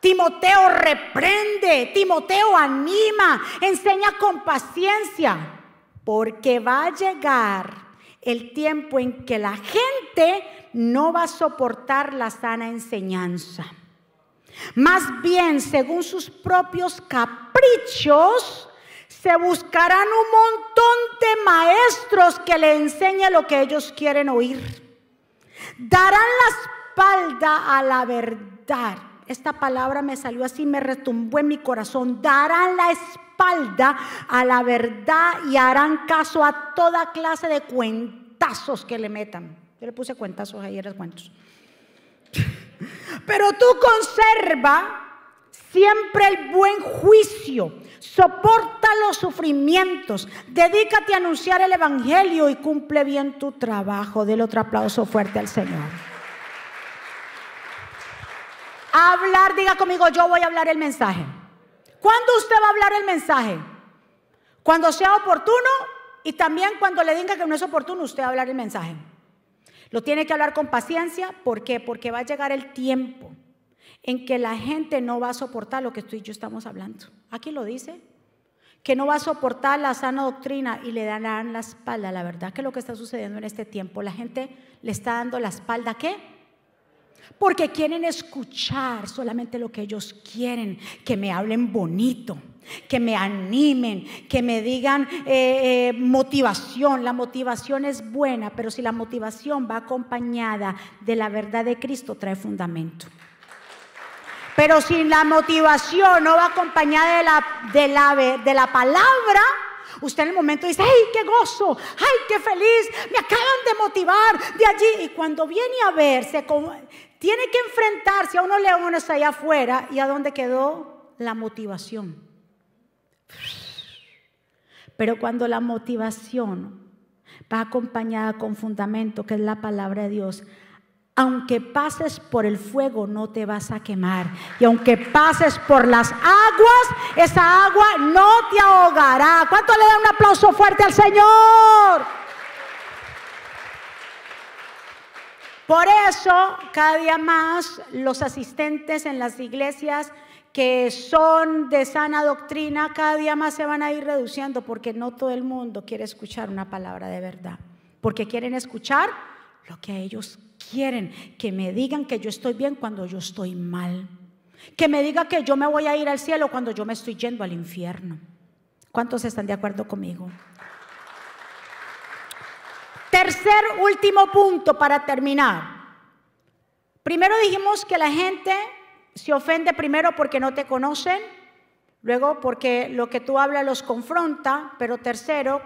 Timoteo reprende, Timoteo anima, enseña con paciencia, porque va a llegar el tiempo en que la gente no va a soportar la sana enseñanza. Más bien, según sus propios caprichos, se buscarán un montón de maestros que le enseñen lo que ellos quieren oír. Darán la espalda a la verdad. Esta palabra me salió así, me retumbó en mi corazón. Darán la espalda a la verdad y harán caso a toda clase de cuentazos que le metan. Yo le puse cuentazos ayer, cuentos. Pero tú conserva siempre el buen juicio, soporta los sufrimientos, dedícate a anunciar el Evangelio y cumple bien tu trabajo. Del otro aplauso fuerte al Señor. Hablar, diga conmigo, yo voy a hablar el mensaje. ¿Cuándo usted va a hablar el mensaje? Cuando sea oportuno y también cuando le diga que no es oportuno, usted va a hablar el mensaje. Lo tiene que hablar con paciencia. ¿Por qué? Porque va a llegar el tiempo en que la gente no va a soportar lo que tú y yo estamos hablando. Aquí lo dice. Que no va a soportar la sana doctrina y le darán la espalda. La verdad que lo que está sucediendo en este tiempo, la gente le está dando la espalda. ¿Qué? Porque quieren escuchar solamente lo que ellos quieren, que me hablen bonito, que me animen, que me digan eh, eh, motivación. La motivación es buena, pero si la motivación va acompañada de la verdad de Cristo, trae fundamento. Pero si la motivación no va acompañada de la, de la, de la palabra, Usted en el momento dice, ¡ay, qué gozo! ¡ay, qué feliz! Me acaban de motivar de allí. Y cuando viene a verse, tiene que enfrentarse a unos leones allá afuera y a dónde quedó la motivación. Pero cuando la motivación va acompañada con fundamento, que es la palabra de Dios, aunque pases por el fuego no te vas a quemar. Y aunque pases por las aguas, esa agua no te ahogará. ¿Cuánto le da un aplauso fuerte al Señor? Por eso, cada día más los asistentes en las iglesias que son de sana doctrina, cada día más se van a ir reduciendo porque no todo el mundo quiere escuchar una palabra de verdad. Porque quieren escuchar lo que ellos quieren, que me digan que yo estoy bien cuando yo estoy mal. Que me diga que yo me voy a ir al cielo cuando yo me estoy yendo al infierno. ¿Cuántos están de acuerdo conmigo? Tercer, último punto para terminar. Primero dijimos que la gente se ofende primero porque no te conocen, luego porque lo que tú hablas los confronta, pero tercero,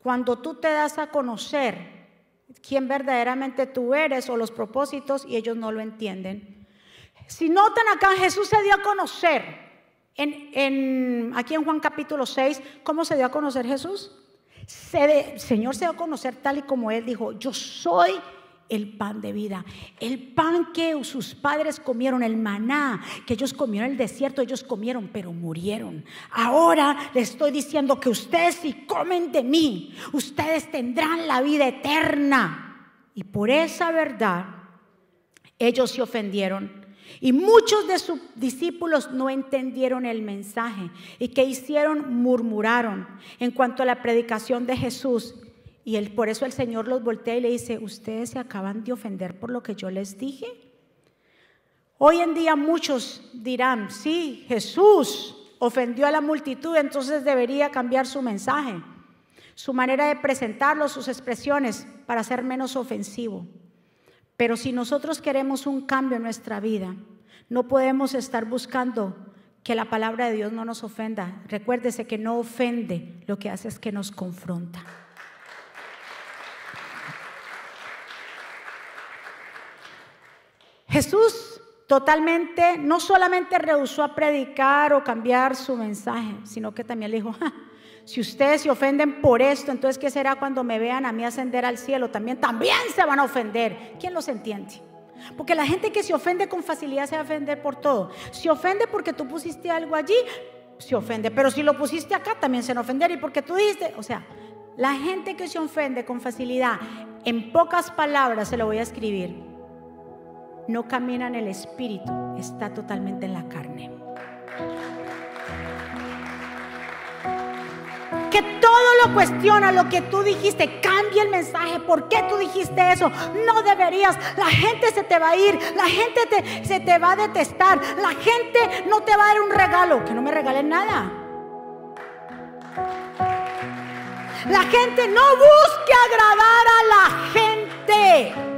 cuando tú te das a conocer quién verdaderamente tú eres o los propósitos y ellos no lo entienden. Si notan acá, Jesús se dio a conocer, aquí en Juan capítulo 6, ¿cómo se dio a conocer Jesús? El Señor se dio a conocer tal y como Él dijo, yo soy el pan de vida. El pan que sus padres comieron, el maná que ellos comieron en el desierto, ellos comieron, pero murieron. Ahora les estoy diciendo que ustedes si comen de mí, ustedes tendrán la vida eterna. Y por esa verdad, ellos se ofendieron. Y muchos de sus discípulos no entendieron el mensaje. ¿Y que hicieron? Murmuraron en cuanto a la predicación de Jesús. Y por eso el Señor los voltea y le dice, ustedes se acaban de ofender por lo que yo les dije. Hoy en día muchos dirán, sí, Jesús ofendió a la multitud, entonces debería cambiar su mensaje, su manera de presentarlo, sus expresiones, para ser menos ofensivo. Pero si nosotros queremos un cambio en nuestra vida, no podemos estar buscando que la palabra de Dios no nos ofenda. Recuérdese que no ofende, lo que hace es que nos confronta. Jesús totalmente, no solamente rehusó a predicar o cambiar su mensaje, sino que también le dijo, si ustedes se ofenden por esto, entonces ¿qué será cuando me vean a mí ascender al cielo? También, también se van a ofender. ¿Quién los entiende? Porque la gente que se ofende con facilidad se va a ofender por todo. Se ofende porque tú pusiste algo allí, se ofende. Pero si lo pusiste acá, también se van a ofender. Y porque tú dijiste, o sea, la gente que se ofende con facilidad, en pocas palabras se lo voy a escribir, no camina en el espíritu, está totalmente en la carne. Todo lo cuestiona, lo que tú dijiste, cambia el mensaje, ¿por qué tú dijiste eso? No deberías, la gente se te va a ir, la gente se te va a detestar, la gente no te va a dar un regalo, que no me regalen nada. La gente no busque agradar a la gente.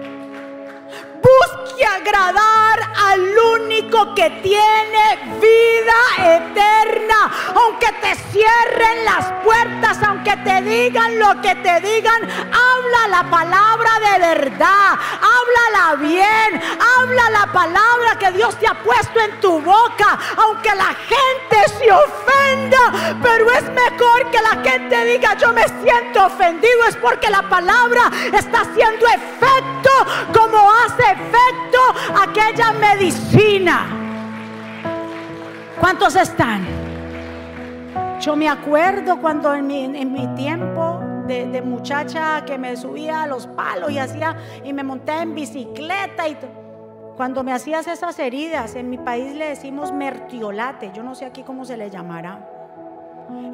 Busque agradar al único que tiene vida eterna. Aunque te cierren las puertas, aunque te digan lo que te digan, habla la palabra de verdad. Háblala bien. Habla la palabra que Dios te ha puesto en tu boca. Aunque la gente se ofenda, pero es mejor que la gente diga yo me siento ofendido. Es porque la palabra está haciendo efecto como hace efecto aquella medicina. ¿Cuántos están? Yo me acuerdo cuando en mi, tiempo de, muchacha que me subía a los palos y hacía y me monté en bicicleta y cuando me hacías esas heridas, en mi país le decimos mertiolate, yo no sé aquí cómo se le llamará.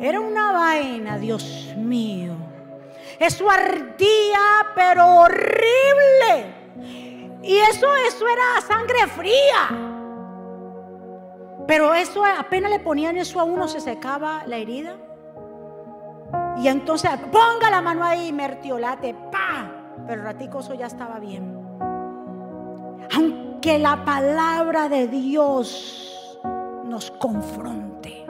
Era una vaina, Dios mío. Eso ardía, pero horrible. Y eso, eso era sangre fría. Pero eso apenas le ponían eso a uno, se secaba la herida. Y entonces, ponga la mano ahí, mertiolate, pa. Pero ratico eso ya estaba bien. Aunque la palabra de Dios nos confronte,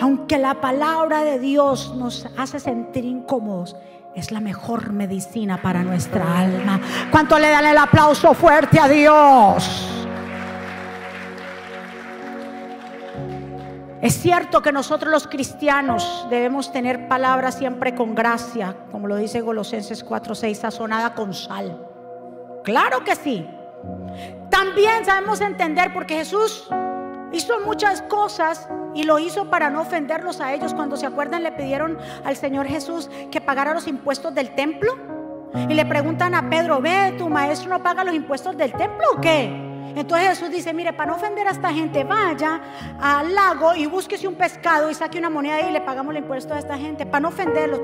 aunque la palabra de Dios nos hace sentir incómodos, es la mejor medicina para nuestra alma. ¿Cuánto le dan el aplauso fuerte a Dios? Es cierto que nosotros los cristianos debemos tener palabras siempre con gracia, como lo dice Colosenses 4:6, sazonada con sal. Claro que sí. También sabemos entender porque Jesús hizo muchas cosas y lo hizo para no ofenderlos a ellos. Cuando se acuerdan, le pidieron al Señor Jesús que pagara los impuestos del templo. Y le preguntan a Pedro, ve, tu maestro no paga los impuestos del templo o qué? Entonces Jesús dice, mire, para no ofender a esta gente, vaya al lago y búsquese un pescado y saque una moneda y le pagamos el impuesto a esta gente, para no ofenderlos,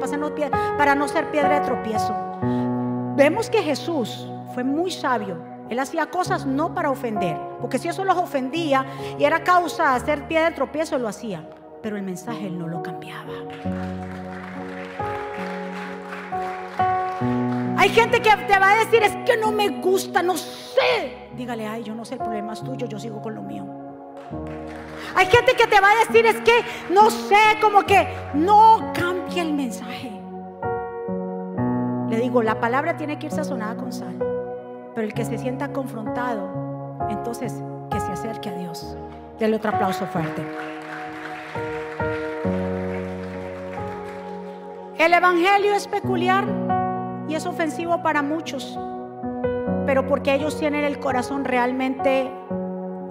para no ser piedra de tropiezo. Vemos que Jesús fue muy sabio él hacía cosas no para ofender, porque si eso los ofendía y era causa de hacer pie de tropiezo, lo hacía. Pero el mensaje no lo cambiaba. Hay gente que te va a decir, es que no me gusta, no sé. Dígale, ay, yo no sé, el problema es tuyo, yo sigo con lo mío. Hay gente que te va a decir, es que no sé, como que no cambia el mensaje. Le digo, la palabra tiene que ir sazonada con sal. Pero el que se sienta confrontado, entonces que se acerque a Dios. Denle otro aplauso fuerte. El Evangelio es peculiar y es ofensivo para muchos, pero porque ellos tienen el corazón realmente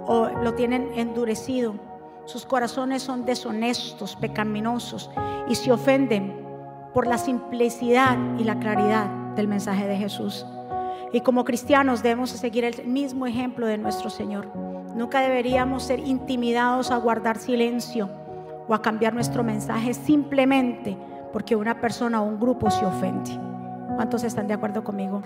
o lo tienen endurecido. Sus corazones son deshonestos, pecaminosos y se ofenden por la simplicidad y la claridad del mensaje de Jesús. Y como cristianos debemos seguir el mismo ejemplo de nuestro Señor. Nunca deberíamos ser intimidados a guardar silencio o a cambiar nuestro mensaje simplemente porque una persona o un grupo se ofende. ¿Cuántos están de acuerdo conmigo?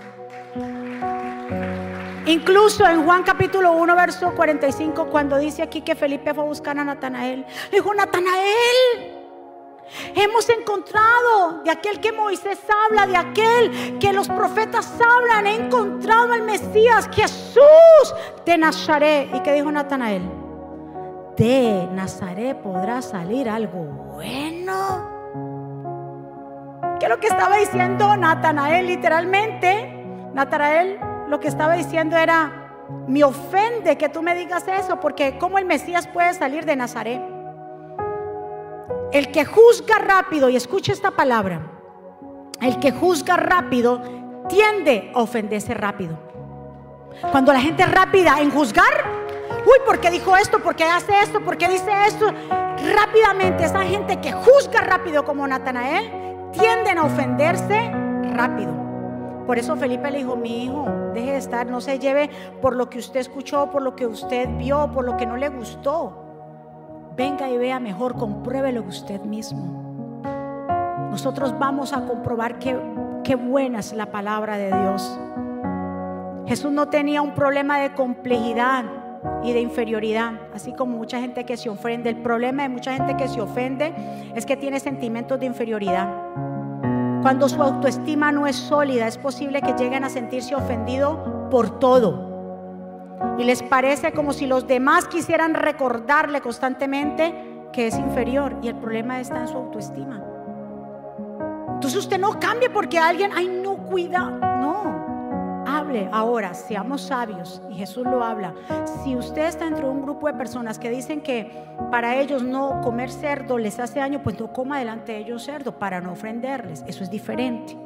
Incluso en Juan capítulo 1, verso 45, cuando dice aquí que Felipe fue a buscar a Natanael, dijo, Natanael, hemos encontrado de aquel que Moisés habla, de aquel que los profetas hablan, he encontrado al Mesías, Jesús de Nazaret. ¿Y qué dijo Natanael? De Nazaret podrá salir algo bueno. ¿Qué es lo que estaba diciendo Natanael literalmente? Natanael lo que estaba diciendo era, me ofende que tú me digas eso, porque ¿cómo el Mesías puede salir de Nazaret? El que juzga rápido, y escucha esta palabra, el que juzga rápido tiende a ofenderse rápido. Cuando la gente es rápida en juzgar, uy, ¿por qué dijo esto? ¿Por qué hace esto? ¿Por qué dice esto? Rápidamente, esa gente que juzga rápido como Natanael, tienden a ofenderse rápido. Por eso Felipe le dijo, mi hijo, deje de estar, no se lleve por lo que usted escuchó, por lo que usted vio, por lo que no le gustó. Venga y vea mejor, compruébelo usted mismo. Nosotros vamos a comprobar qué, buena es la palabra de Dios. Jesús no tenía un problema de complejidad y de inferioridad, así como mucha gente que se ofende. El problema de mucha gente que se ofende es que tiene sentimientos de inferioridad. Cuando su autoestima no es sólida, es posible que lleguen a sentirse ofendidos por todo. Y les parece como si los demás quisieran recordarle constantemente que es inferior. Y el problema está en su autoestima. Entonces usted no cambie porque alguien, ay, no cuida. Hable ahora, seamos sabios, y Jesús lo habla. Si usted está entre un grupo de personas que dicen que para ellos no comer cerdo les hace daño, pues no coma delante de ellos cerdo para no ofenderles. Eso es diferente.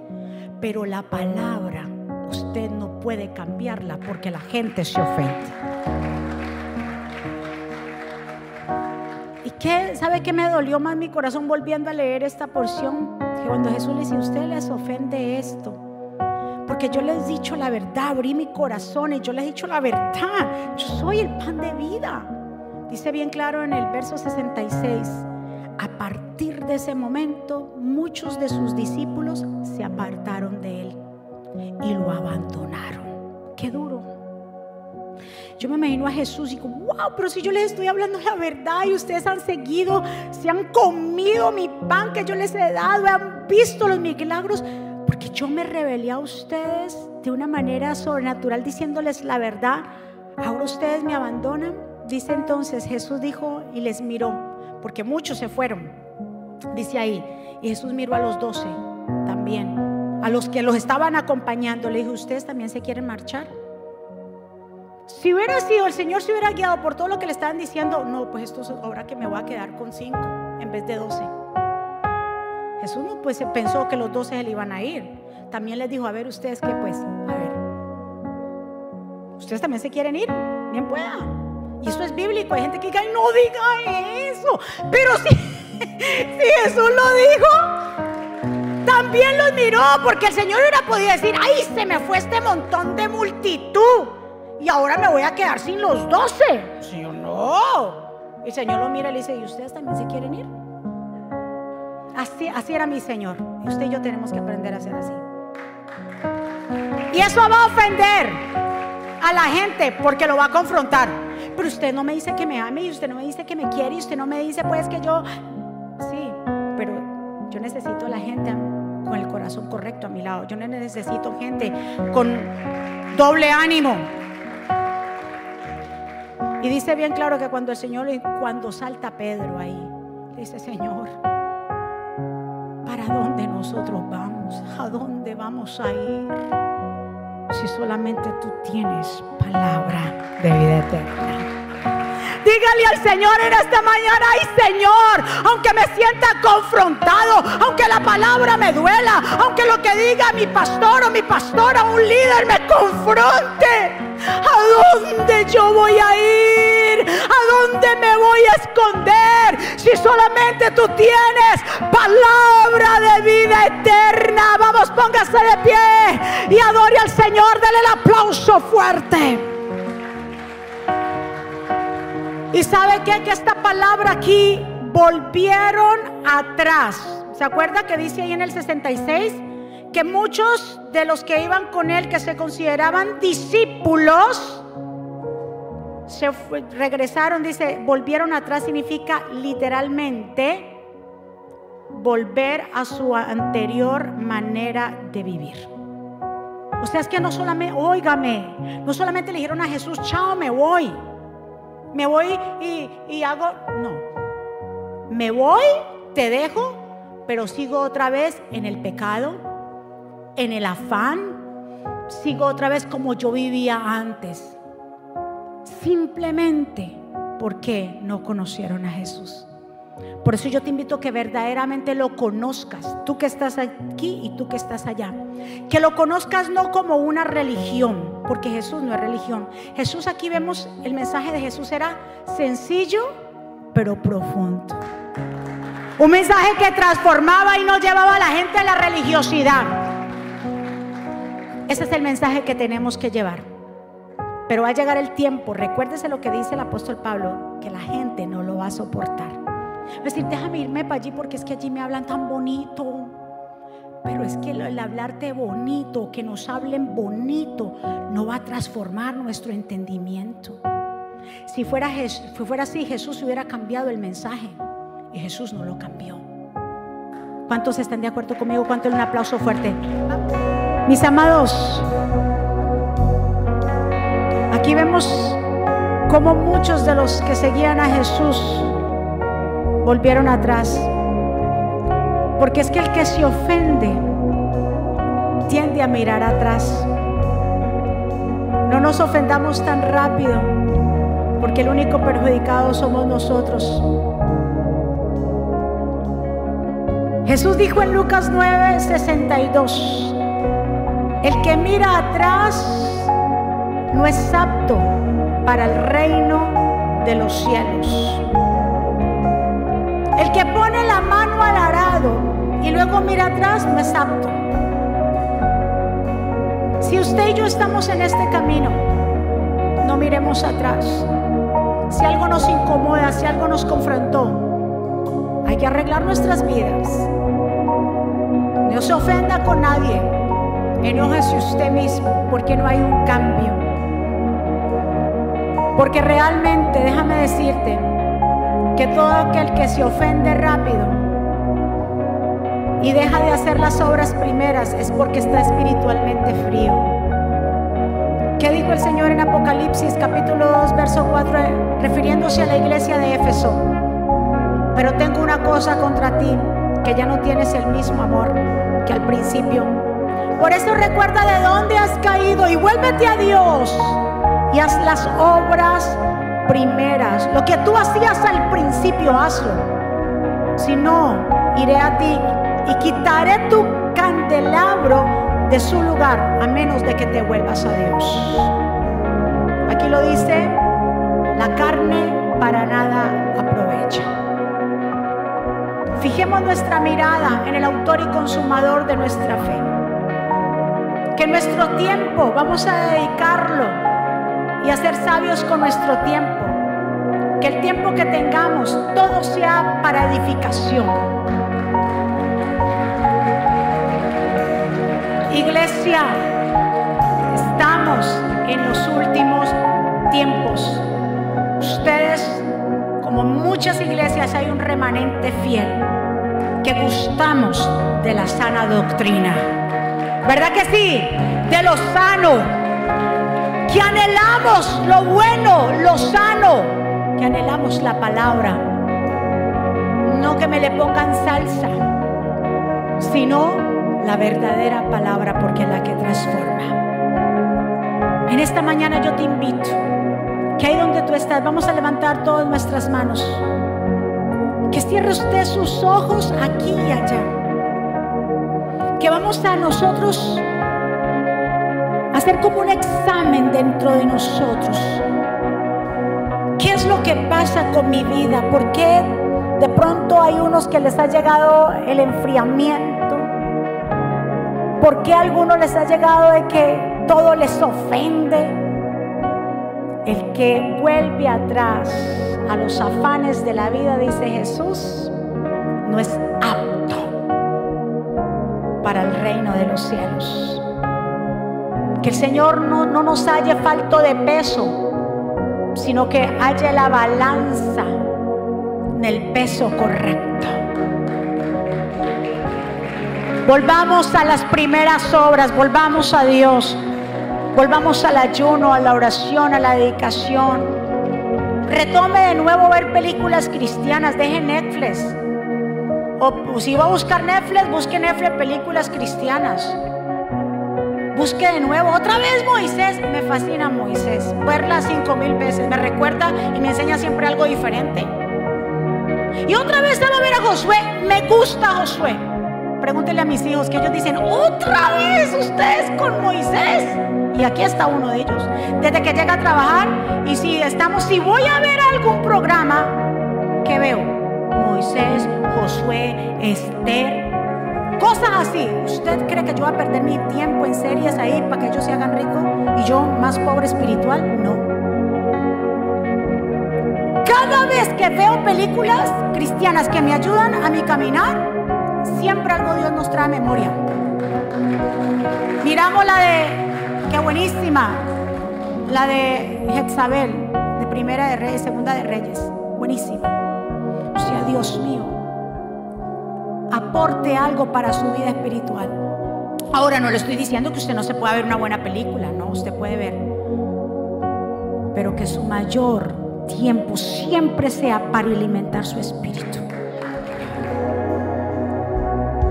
Pero la palabra, usted no puede cambiarla porque la gente se ofende. ¿Y qué? ¿Sabe qué me dolió más mi corazón volviendo a leer esta porción? Que cuando Jesús le dice, usted les ofende esto porque yo les he dicho la verdad, abrí mi corazón y yo les he dicho la verdad. Yo soy el pan de vida. Dice bien claro en el verso 66. A partir de ese momento, muchos de sus discípulos se apartaron de él y lo abandonaron. Qué duro. Yo me imagino a Jesús y digo, wow, pero si yo les estoy hablando la verdad y ustedes han seguido, se han comido mi pan que yo les he dado, han visto los milagros, porque yo me rebelé a ustedes de una manera sobrenatural diciéndoles la verdad. Ahora ustedes me abandonan. Dice entonces, Jesús dijo y les miró, porque muchos se fueron. Dice ahí, y Jesús miró a los doce también, a los que los estaban acompañando. Le dijo, ¿ustedes también se quieren marchar? Si hubiera sido, el Señor se hubiera guiado por todo lo que le estaban diciendo, no, pues esto es ahora que me voy a quedar con cinco en vez de doce. Jesús no pues pensó que los doce se le iban a ir. También les dijo, a ver ustedes que pues, a ver, ustedes también se quieren ir, bien pueda. Y eso es bíblico. Hay gente que diga, no diga eso. Pero si, si Jesús lo dijo, también los miró, porque el Señor hubiera podido decir, ay, se me fue este montón de multitud. Y ahora me voy a quedar sin los doce. Señor, no. El Señor lo mira y le dice, ¿y ustedes también se quieren ir? Así, así era mi Señor. Y usted y yo tenemos que aprender a ser así. Y eso va a ofender a la gente porque lo va a confrontar. Pero usted no me dice que me ame y usted no me dice que me quiere y usted no me dice pues que yo... Necesito la gente con el corazón correcto a mi lado. Yo no necesito gente con doble ánimo. Y dice bien claro que cuando el Señor, cuando salta Pedro ahí, dice, Señor, ¿Para dónde nosotros vamos? ¿A dónde vamos a ir? Si solamente tú tienes palabra de vida eterna. Dígale al Señor en esta mañana, ay Señor, aunque me sienta confrontado, aunque la palabra me duela, aunque lo que diga mi pastor o mi pastora, un líder me confronte. ¿A dónde yo voy a ir? ¿A dónde me voy a esconder? Si solamente tú tienes palabra de vida eterna. Vamos, póngase de pie y adore al Señor. Dele el aplauso fuerte. Y sabe qué? que esta palabra aquí volvieron atrás. ¿Se acuerda que dice ahí en el 66? Que muchos de los que iban con él, que se consideraban discípulos, se regresaron, dice, volvieron atrás significa literalmente volver a su anterior manera de vivir. O sea, es que no solamente, óigame, no solamente le dijeron a Jesús, chao, me voy, me voy y, hago, no, me voy, te dejo, pero sigo otra vez en el pecado, en el afán, sigo otra vez como yo vivía antes. Simplemente porque no conocieron a Jesús. Por eso yo te invito a que verdaderamente lo conozcas, tú que estás aquí y tú que estás allá. Que lo conozcas no como una religión, porque Jesús no es religión. Jesús aquí vemos, el mensaje de Jesús era sencillo, pero profundo. Un mensaje que transformaba y no llevaba a la gente a la religiosidad. Ese es el mensaje que tenemos que llevar. Pero va a llegar el tiempo, recuérdese lo que dice el apóstol Pablo, que la gente no lo va a soportar decir, déjame irme para allí porque es que allí me hablan tan bonito. Pero es que el hablarte bonito, que nos hablen bonito, no va a transformar nuestro entendimiento. Si fuera, fuera así, Jesús hubiera cambiado el mensaje. Y Jesús no lo cambió. ¿Cuántos están de acuerdo conmigo? ¿Cuánto un aplauso fuerte? Mis amados, aquí vemos como muchos de los que seguían a Jesús volvieron atrás. Porque es que el que se ofende tiende a mirar atrás. No nos ofendamos tan rápido, porque el único perjudicado somos nosotros. Jesús dijo en Lucas 9, 62, el que mira atrás no es apto para el reino de los cielos. Luego mira atrás no es apto. Si usted y yo estamos en este camino, no miremos atrás. Si algo nos incomoda, si algo nos confrontó, hay que arreglar nuestras vidas. No se ofenda con nadie. Enójese usted mismo porque no hay un cambio. Porque realmente, déjame decirte, que todo aquel que se ofende rápido y deja de hacer las obras primeras es porque está espiritualmente frío. ¿Qué dijo el Señor en Apocalipsis capítulo 2, verso 4, refiriéndose a la iglesia de Éfeso? Pero tengo una cosa contra ti, que ya no tienes el mismo amor que al principio. Por eso recuerda de dónde has caído y vuélvete a Dios y haz las obras primeras. Lo que tú hacías al principio, hazlo. Si no, iré a ti y quitaré tu candelabro de su lugar, a menos de que te vuelvas a Dios. Aquí lo dice, la carne para nada aprovecha. Fijemos nuestra mirada en el autor y consumador de nuestra fe. Que nuestro tiempo vamos a dedicarlo y a ser sabios con nuestro tiempo. Que el tiempo que tengamos todo sea para edificación. Iglesia, estamos en los últimos tiempos. Ustedes, como muchas iglesias, hay un remanente fiel que gustamos de la sana doctrina. ¿Verdad que sí? De lo sano, que anhelamos lo bueno, lo sano, que anhelamos la palabra. No que me le pongan salsa, sino la verdadera palabra porque es la que transforma. En esta mañana yo te invito que ahí donde tú estás, vamos a levantar todas nuestras manos. Que cierre usted sus ojos aquí y allá. Que vamos a nosotros hacer como un examen dentro de nosotros. ¿Qué es lo que pasa con mi vida? ¿Por qué de pronto hay unos que les ha llegado el enfriamiento? ¿Por qué a algunos les ha llegado de que todo les ofende? El que vuelve atrás a los afanes de la vida, dice Jesús, no es apto para el reino de los cielos. Que el Señor no, no nos halle falto de peso, sino que haya la balanza en el peso correcto. Volvamos a las primeras obras, volvamos a Dios, volvamos al ayuno, a la oración, a la dedicación. Retome de nuevo ver películas cristianas, deje Netflix. O si va a buscar Netflix, busque Netflix películas cristianas. Busque de nuevo, otra vez Moisés, me fascina Moisés, verla cinco mil veces, me recuerda y me enseña siempre algo diferente. Y otra vez estaba a ver a Josué, me gusta Josué. Pregúntenle a mis hijos que ellos dicen, otra vez ustedes con Moisés. Y aquí está uno de ellos. Desde que llega a trabajar y si estamos, si voy a ver algún programa, ¿qué veo? Moisés, Josué, Esther, Cosas así. ¿Usted cree que yo voy a perder mi tiempo en series ahí para que ellos se hagan ricos y yo más pobre espiritual? No. Cada vez que veo películas cristianas que me ayudan a mi caminar, siempre algo Dios nos trae a memoria. Miramos la de, qué buenísima, la de Jezabel, de Primera de Reyes, Segunda de Reyes. Buenísima. O sea, Dios mío aporte algo para su vida espiritual. Ahora no le estoy diciendo que usted no se pueda ver una buena película, no, usted puede ver. Pero que su mayor tiempo siempre sea para alimentar su espíritu.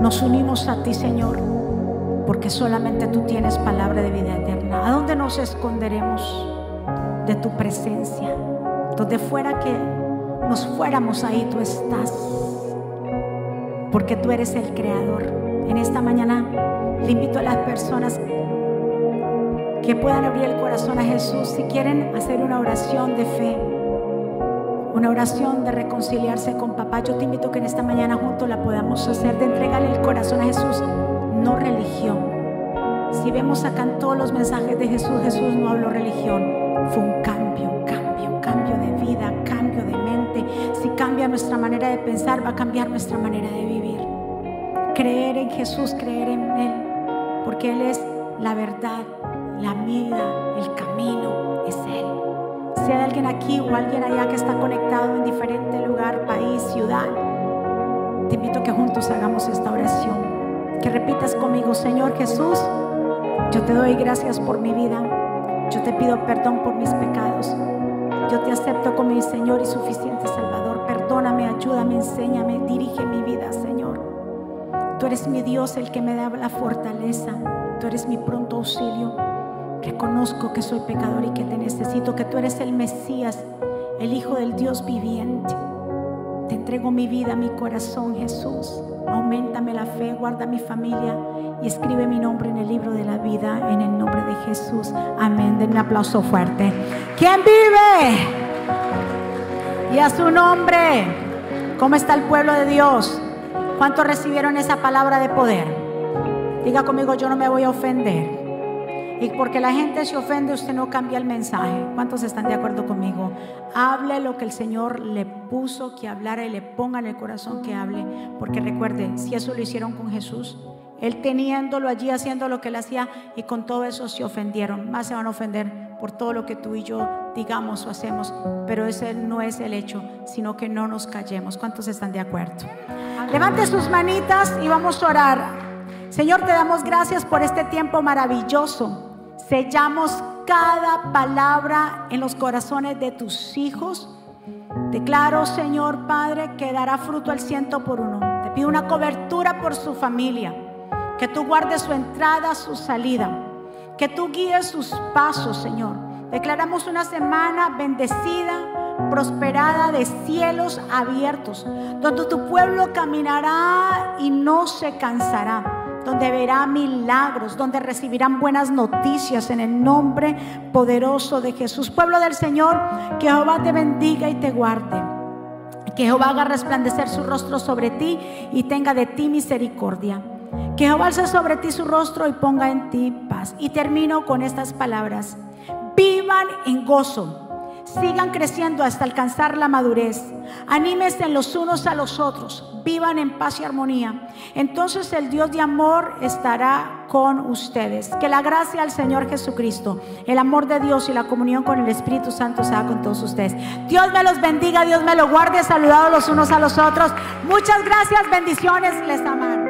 Nos unimos a ti, Señor, porque solamente tú tienes palabra de vida eterna. ¿A dónde nos esconderemos de tu presencia? Donde fuera que nos fuéramos ahí, tú estás porque tú eres el creador. En esta mañana le invito a las personas que puedan abrir el corazón a Jesús si quieren hacer una oración de fe, una oración de reconciliarse con papá. Yo te invito que en esta mañana juntos la podamos hacer, de entregarle el corazón a Jesús, no religión. Si vemos acá en todos los mensajes de Jesús, Jesús no habló religión, fue un cambio, cambio, cambio de vida, cambio de mente. Si cambia nuestra manera de pensar, va a cambiar nuestra manera de vivir creer en Jesús, creer en Él, porque Él es la verdad, la vida, el camino, es Él. Si hay alguien aquí o alguien allá que está conectado en diferente lugar, país, ciudad, te invito a que juntos hagamos esta oración. Que repitas conmigo, Señor Jesús, yo te doy gracias por mi vida. Yo te pido perdón por mis pecados. Yo te acepto como mi Señor y suficiente Salvador. Perdóname, ayúdame, enséñame, dirige mi vida, Señor. Tú eres mi Dios, el que me da la fortaleza. Tú eres mi pronto auxilio. Reconozco que soy pecador y que te necesito, que tú eres el Mesías, el Hijo del Dios viviente. Te entrego mi vida, mi corazón, Jesús. Aumentame la fe, guarda mi familia y escribe mi nombre en el libro de la vida en el nombre de Jesús. Amén. Den un aplauso fuerte. ¿Quién vive? Y a su nombre. ¿Cómo está el pueblo de Dios? ¿Cuántos recibieron esa palabra de poder? Diga conmigo, yo no me voy a ofender. Y porque la gente se ofende, usted no cambia el mensaje. ¿Cuántos están de acuerdo conmigo? Hable lo que el Señor le puso que hablara y le ponga en el corazón que hable. Porque recuerde, si eso lo hicieron con Jesús, Él teniéndolo allí, haciendo lo que Él hacía, y con todo eso se ofendieron. Más se van a ofender por todo lo que tú y yo digamos o hacemos. Pero ese no es el hecho, sino que no nos callemos. ¿Cuántos están de acuerdo? Levante sus manitas y vamos a orar. Señor, te damos gracias por este tiempo maravilloso. Sellamos cada palabra en los corazones de tus hijos. Declaro, Señor Padre, que dará fruto al ciento por uno. Te pido una cobertura por su familia. Que tú guardes su entrada, su salida. Que tú guíes sus pasos, Señor. Declaramos una semana bendecida, prosperada de cielos abiertos, donde tu pueblo caminará y no se cansará, donde verá milagros, donde recibirán buenas noticias en el nombre poderoso de Jesús. Pueblo del Señor, que Jehová te bendiga y te guarde. Que Jehová haga resplandecer su rostro sobre ti y tenga de ti misericordia. Que Jehová alce sobre ti su rostro y ponga en ti paz. Y termino con estas palabras. Vivan en gozo sigan creciendo hasta alcanzar la madurez. Anímense los unos a los otros, vivan en paz y armonía. Entonces el Dios de amor estará con ustedes. Que la gracia al Señor Jesucristo, el amor de Dios y la comunión con el Espíritu Santo sea con todos ustedes. Dios me los bendiga, Dios me los guarde, saludados los unos a los otros. Muchas gracias, bendiciones, les amamos.